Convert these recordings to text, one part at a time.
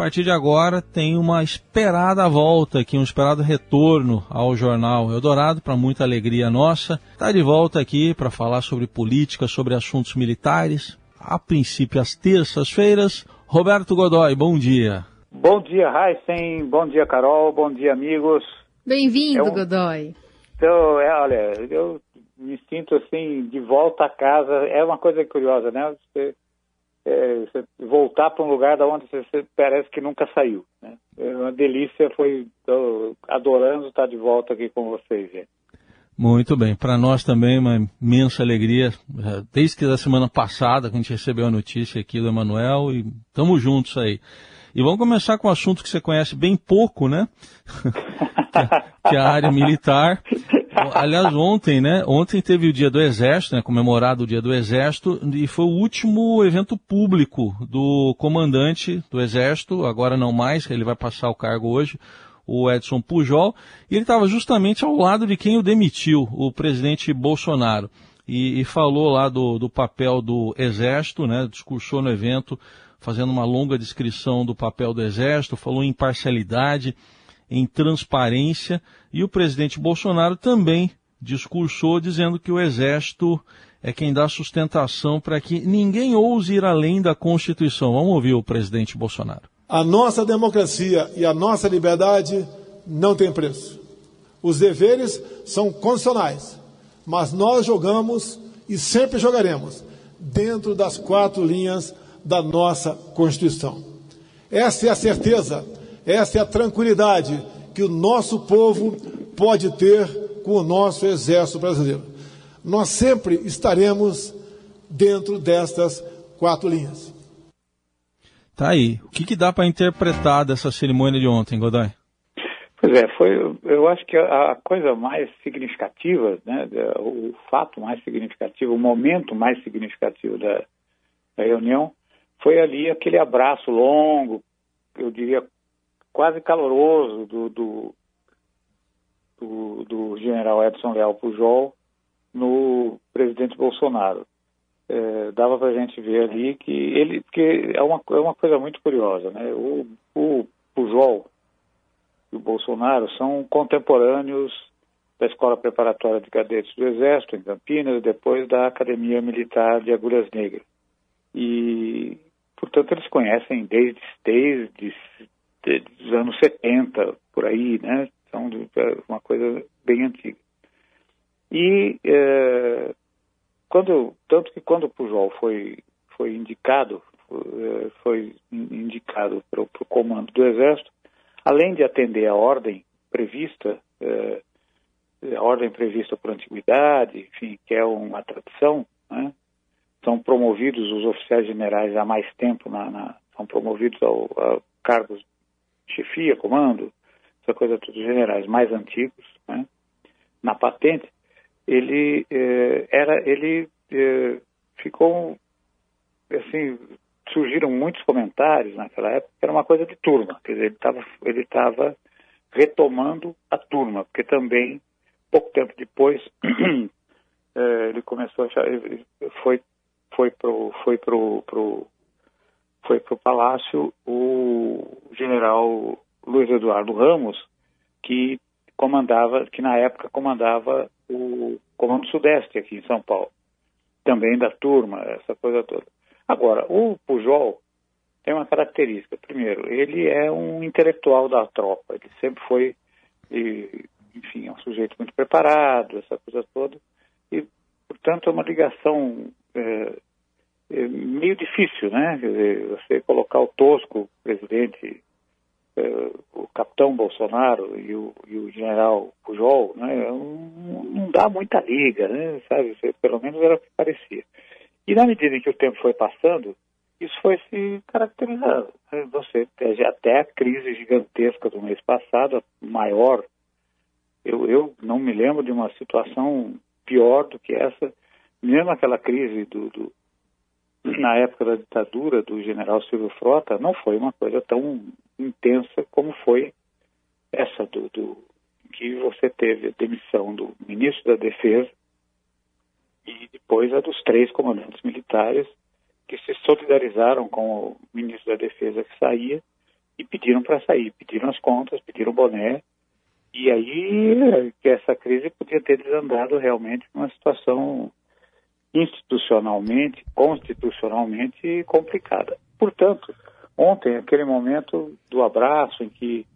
partir de agora tem uma esperada volta aqui, um esperado retorno ao jornal Eldorado, para muita alegria nossa. Está de volta aqui para falar sobre política, sobre assuntos militares. A princípio, às terças-feiras. Roberto Godoy, bom dia. Bom dia, Heisen. Bom dia, Carol. Bom dia, amigos. Bem-vindo, é um... Godoy. Então, é, olha, eu me sinto assim, de volta a casa. É uma coisa curiosa, né? Você é, voltar para um lugar da onde você parece que nunca saiu. Né? É uma delícia, foi adorando estar de volta aqui com vocês. Gente. Muito bem, para nós também uma imensa alegria, é, desde que da semana passada que a gente recebeu a notícia aqui do Emanuel e estamos juntos aí. E vamos começar com um assunto que você conhece bem pouco, né? que é a área militar. Aliás, ontem, né? Ontem teve o Dia do Exército, né? Comemorado o Dia do Exército, e foi o último evento público do comandante do Exército, agora não mais, ele vai passar o cargo hoje, o Edson Pujol, e ele estava justamente ao lado de quem o demitiu, o presidente Bolsonaro. E, e falou lá do, do papel do Exército, né? Discursou no evento, fazendo uma longa descrição do papel do Exército, falou em imparcialidade em transparência, e o presidente Bolsonaro também discursou dizendo que o Exército é quem dá sustentação para que ninguém ouse ir além da Constituição. Vamos ouvir o presidente Bolsonaro. A nossa democracia e a nossa liberdade não tem preço. Os deveres são constitucionais, mas nós jogamos e sempre jogaremos dentro das quatro linhas da nossa Constituição. Essa é a certeza essa é a tranquilidade que o nosso povo pode ter com o nosso exército brasileiro. Nós sempre estaremos dentro destas quatro linhas. Tá aí. O que, que dá para interpretar dessa cerimônia de ontem, Godoy? Pois é, foi, eu acho que a coisa mais significativa, né, o fato mais significativo, o momento mais significativo da, da reunião foi ali aquele abraço longo, eu diria quase caloroso do, do, do, do general Edson Leal Pujol no presidente Bolsonaro. É, dava para a gente ver ali que ele, porque é uma, é uma coisa muito curiosa, né? O, o Pujol e o Bolsonaro são contemporâneos da Escola Preparatória de Cadetes do Exército, em Campinas, depois da Academia Militar de Agulhas Negras. E, portanto, eles conhecem desde, desde dos anos 70, por aí, né? Então, uma coisa bem antiga. E é, quando, tanto que quando o Pujol foi, foi indicado, é, foi indicado para o comando do Exército, além de atender a ordem prevista, é, a ordem prevista por antiguidade, enfim, que é uma tradição, né? são promovidos os oficiais generais há mais tempo, na, na são promovidos ao, a cargos chefia, comando, essa coisa tudo generais mais antigos, né? na patente, ele eh, era, ele eh, ficou assim, surgiram muitos comentários naquela época, era uma coisa de turma, quer dizer, ele estava ele estava retomando a turma, porque também pouco tempo depois eh, ele começou a ele foi foi pro foi pro, pro foi para o Palácio o general Luiz Eduardo Ramos, que comandava, que na época comandava o Comando Sudeste aqui em São Paulo. Também da turma, essa coisa toda. Agora, o Pujol tem uma característica. Primeiro, ele é um intelectual da tropa. Ele sempre foi, enfim, é um sujeito muito preparado, essa coisa toda. E, portanto, é uma ligação é meio difícil, né? Dizer, você colocar o Tosco, presidente, é, o capitão Bolsonaro e o, e o general Pujol, né? Não, não, dá muita liga, né? Sabe? Você, pelo menos era o que parecia. E na medida em que o tempo foi passando, isso foi se caracterizando. Né? Você até a crise gigantesca do mês passado, maior, eu, eu não me lembro de uma situação pior do que essa, mesmo aquela crise do, do na época da ditadura do general Silvio Frota, não foi uma coisa tão intensa como foi essa do, do que você teve a demissão do ministro da Defesa e depois a dos três comandantes militares que se solidarizaram com o ministro da Defesa que saía e pediram para sair, pediram as contas, pediram o boné, e aí que essa crise podia ter desandado realmente uma situação institucionalmente, constitucionalmente complicada. Portanto, ontem, aquele momento do abraço em que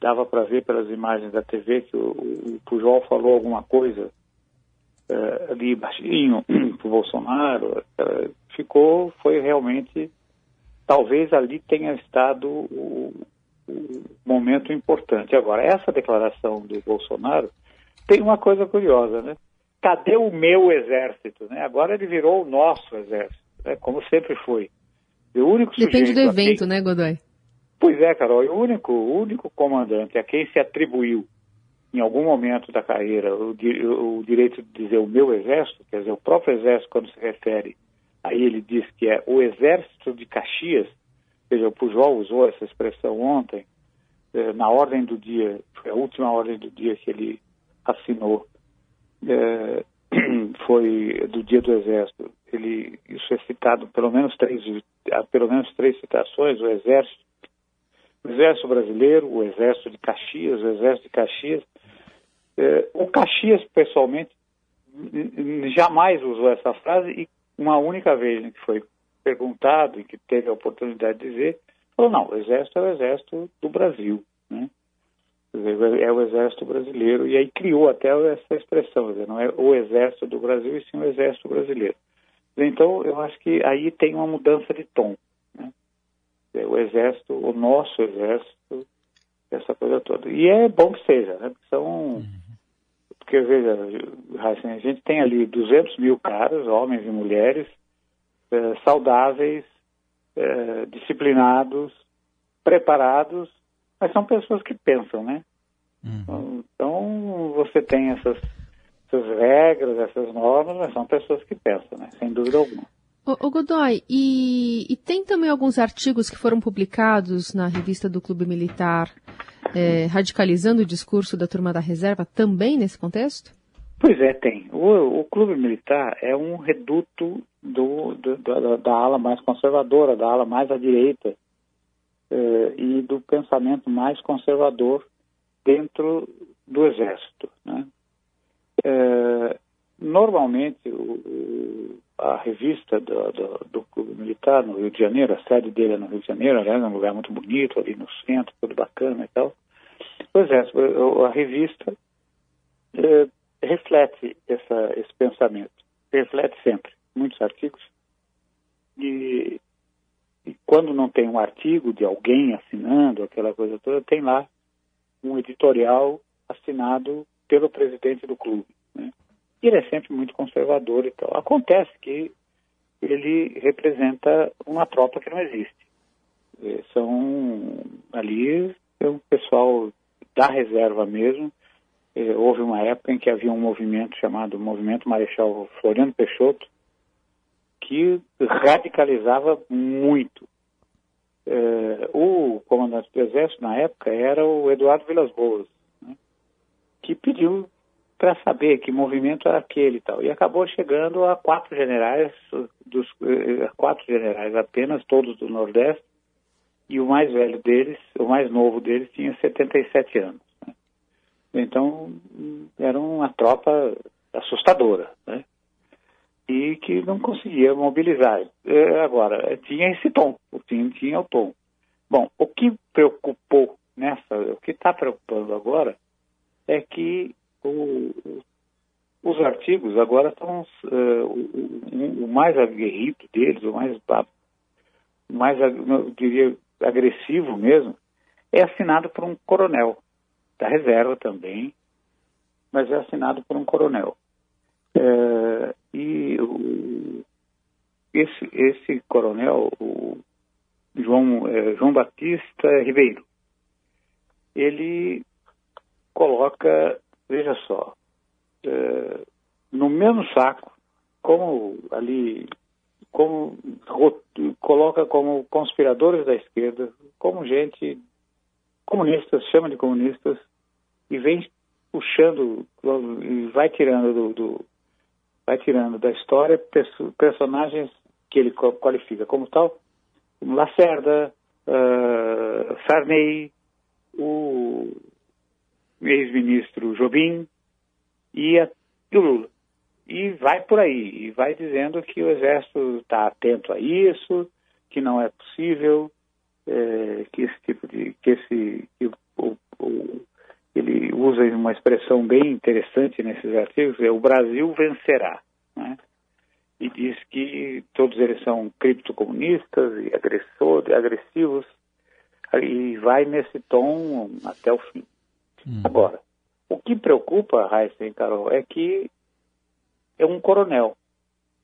dava para ver pelas imagens da TV que o, o Pujol falou alguma coisa uh, ali baixinho para o Bolsonaro, uh, ficou, foi realmente, talvez ali tenha estado o, o momento importante. Agora, essa declaração do Bolsonaro tem uma coisa curiosa, né? Cadê o meu exército? Né? Agora ele virou o nosso exército, né? como sempre foi. O único Depende do evento, quem... né, Godoy? Pois é, Carol, o único, o único comandante a quem se atribuiu em algum momento da carreira o, o, direito de dizer o meu exército, quer dizer, o próprio exército, quando se refere a ele, diz que é o exército de Caxias, ou seja, o Pujol usou essa expressão ontem, eh, na ordem do dia, foi a última ordem do dia que ele assinou, eh, foi do dia do exército. Ele, isso é citado pelo menos três, pelo menos três citações, o exército o Exército Brasileiro, o Exército de Caxias, o Exército de Caxias. É, o Caxias, pessoalmente, jamais usou essa frase e uma única vez que foi perguntado e que teve a oportunidade de dizer, falou, não, o Exército é o Exército do Brasil, né? É o Exército Brasileiro, e aí criou até essa expressão, dizer, não é o Exército do Brasil, e sim o Exército Brasileiro. Então, eu acho que aí tem uma mudança de tom o exército, o nosso exército, essa coisa toda. E é bom que seja, né? São. Porque, veja, assim, a gente tem ali 200 mil caras, homens e mulheres, é, saudáveis, é, disciplinados, preparados, mas são pessoas que pensam, né? Uhum. Então, você tem essas, essas regras, essas normas, mas são pessoas que pensam, né? Sem dúvida alguma. O, Godoy, e, e, tem também alguns artigos que foram publicados na revista do Clube Militar é, radicalizando o discurso da turma da reserva também nesse contexto? Pois é, tem. O, o Clube Militar é um reduto do, do, da, da, ala mais conservadora, da ala mais à direita é, e do pensamento mais conservador dentro do Exército. Né? É, normalmente, o, a revista do, do, do, Clube Militar no Rio de Janeiro, a sede dele é no Rio de Janeiro, é um lugar muito bonito, ali no centro, tudo bacana e tal. É, a revista é, reflete essa, esse pensamento, reflete sempre, muitos artigos, e, e quando não tem um artigo de alguém assinando aquela coisa toda, tem lá um editorial assinado pelo presidente do clube. Né? ele é sempre muito conservador e tal. Acontece que ele representa uma tropa que não existe. É, são ali é um pessoal da reserva mesmo. É, houve uma época em que havia um movimento chamado Movimento Marechal Floriano Peixoto, que radicalizava muito. É, o comandante do Exército, na época, era o Eduardo Vilas Boas, né, que pediu para saber que movimento era aquele e tal. E acabou chegando a quatro generais, dos eh, quatro generais apenas, todos do Nordeste, e o mais velho deles, o mais novo deles, tinha 77 anos. Né? Então, era uma tropa assustadora, né? E que não conseguia mobilizar. É, agora, tinha esse tom, o time tinha o tom. Bom, o que preocupou nessa, o que está preocupando agora é que o, os artigos agora estão uh, o, o, mais aguerrido deles, o mais, mais eu diria agressivo mesmo, é assinado por um coronel da reserva também, mas é assinado por um coronel. Uh, e o, esse, esse coronel, o João, uh, João Batista Ribeiro, ele coloca veja só, é, no mesmo saco, como ali, como coloca como conspiradores da esquerda, como gente comunistas, chama de comunistas, e vem puxando, e vai tirando do, do vai tirando da história personagens que ele qualifica como tal, como Lacerda, uh, Sarney, o ex-ministro Jobim e, a, e o Lula. E vai por aí, e vai dizendo que o Exército está atento a isso, que não é possível, é, que esse tipo de. que esse. Que o, o, ele usa uma expressão bem interessante nesses artigos, é o Brasil vencerá. Né? E diz que todos eles são criptocomunistas e agressores, agressivos, e vai nesse tom até o fim. Hum. Agora, o que preocupa, e Carol, é que é um coronel.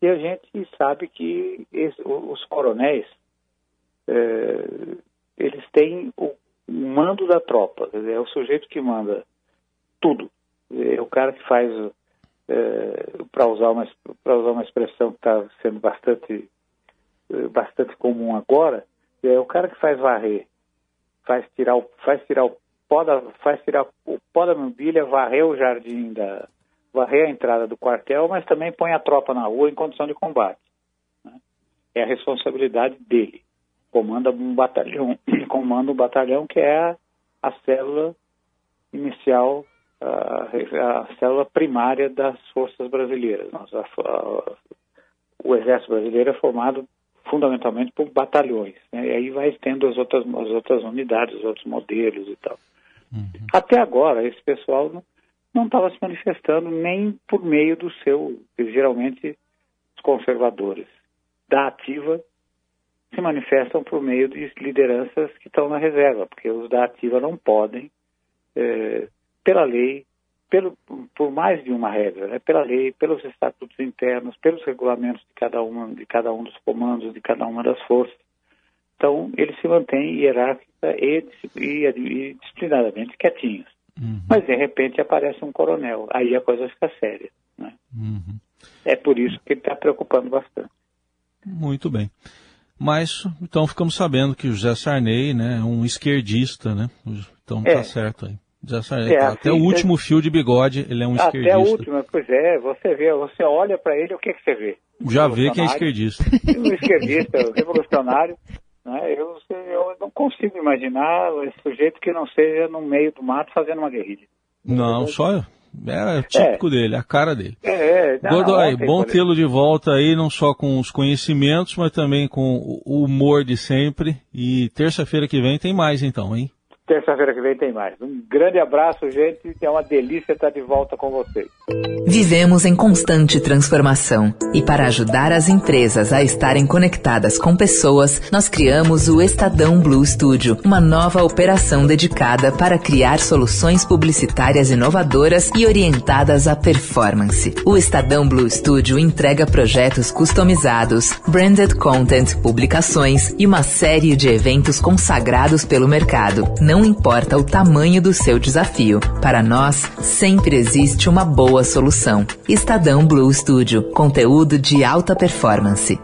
E a gente sabe que esse, os coronéis, é, eles têm o mando da tropa, é o sujeito que manda tudo. É o cara que faz, é, para usar, uma, usar uma expressão que está sendo bastante, é, bastante comum agora, é o cara que faz varrer, faz tirar o, faz tirar o pó da, faz tirar o pó da mobília, varrer o jardim da, varrer a entrada do quartel, mas também põe a tropa na rua em condição de combate. Né? É a responsabilidade dele. Comanda um batalhão, comanda um batalhão que é a, célula inicial, a, a, célula primária das forças brasileiras. Nossa, a, o exército brasileiro é formado fundamentalmente por batalhões. Né? E aí vai tendo as outras, as outras unidades, os outros modelos e tal. Uhum. Até agora, esse pessoal não, não estava se manifestando nem por meio do seu, geralmente, os conservadores da ativa se manifestam por meio de lideranças que estão na reserva, porque os da ativa não podem, é, pela lei, pelo, por mais de uma regra, né, pela lei, pelos estatutos internos, pelos regulamentos de cada, uma, de cada um dos comandos, de cada uma das forças. Então, eles se mantêm hierárquica e, e, e disciplinadamente quietinhos. Uhum. Mas de repente aparece um coronel, aí a coisa fica séria. Né? Uhum. É por isso que ele está preocupando bastante. Muito bem. Mas então ficamos sabendo que o José Sarney né, é um esquerdista, né? Então tá é. certo aí. José Sarney, é, até assim, o último é... fio de bigode, ele é um até esquerdista. Até o último, pois é, você vê, você olha para ele, o que, que você vê? Já vê que é esquerdista. Um esquerdista, revolucionário, né? Eu, eu não consigo imaginar esse sujeito que não seja no meio do mato fazendo uma guerrilha. Não, só é típico é. dele, a cara dele. É, é. Godoy, bom tê-lo de volta aí, não só com os conhecimentos, mas também com o humor de sempre. E terça-feira que vem tem mais então, hein? Terça-feira que vem tem mais. Um grande abraço, gente. É uma delícia estar de volta com vocês. Vivemos em constante transformação e para ajudar as empresas a estarem conectadas com pessoas, nós criamos o Estadão Blue Studio, uma nova operação dedicada para criar soluções publicitárias inovadoras e orientadas à performance. O Estadão Blue Studio entrega projetos customizados, branded content, publicações e uma série de eventos consagrados pelo mercado. Não não importa o tamanho do seu desafio. Para nós, sempre existe uma boa solução. Estadão Blue Studio, conteúdo de alta performance.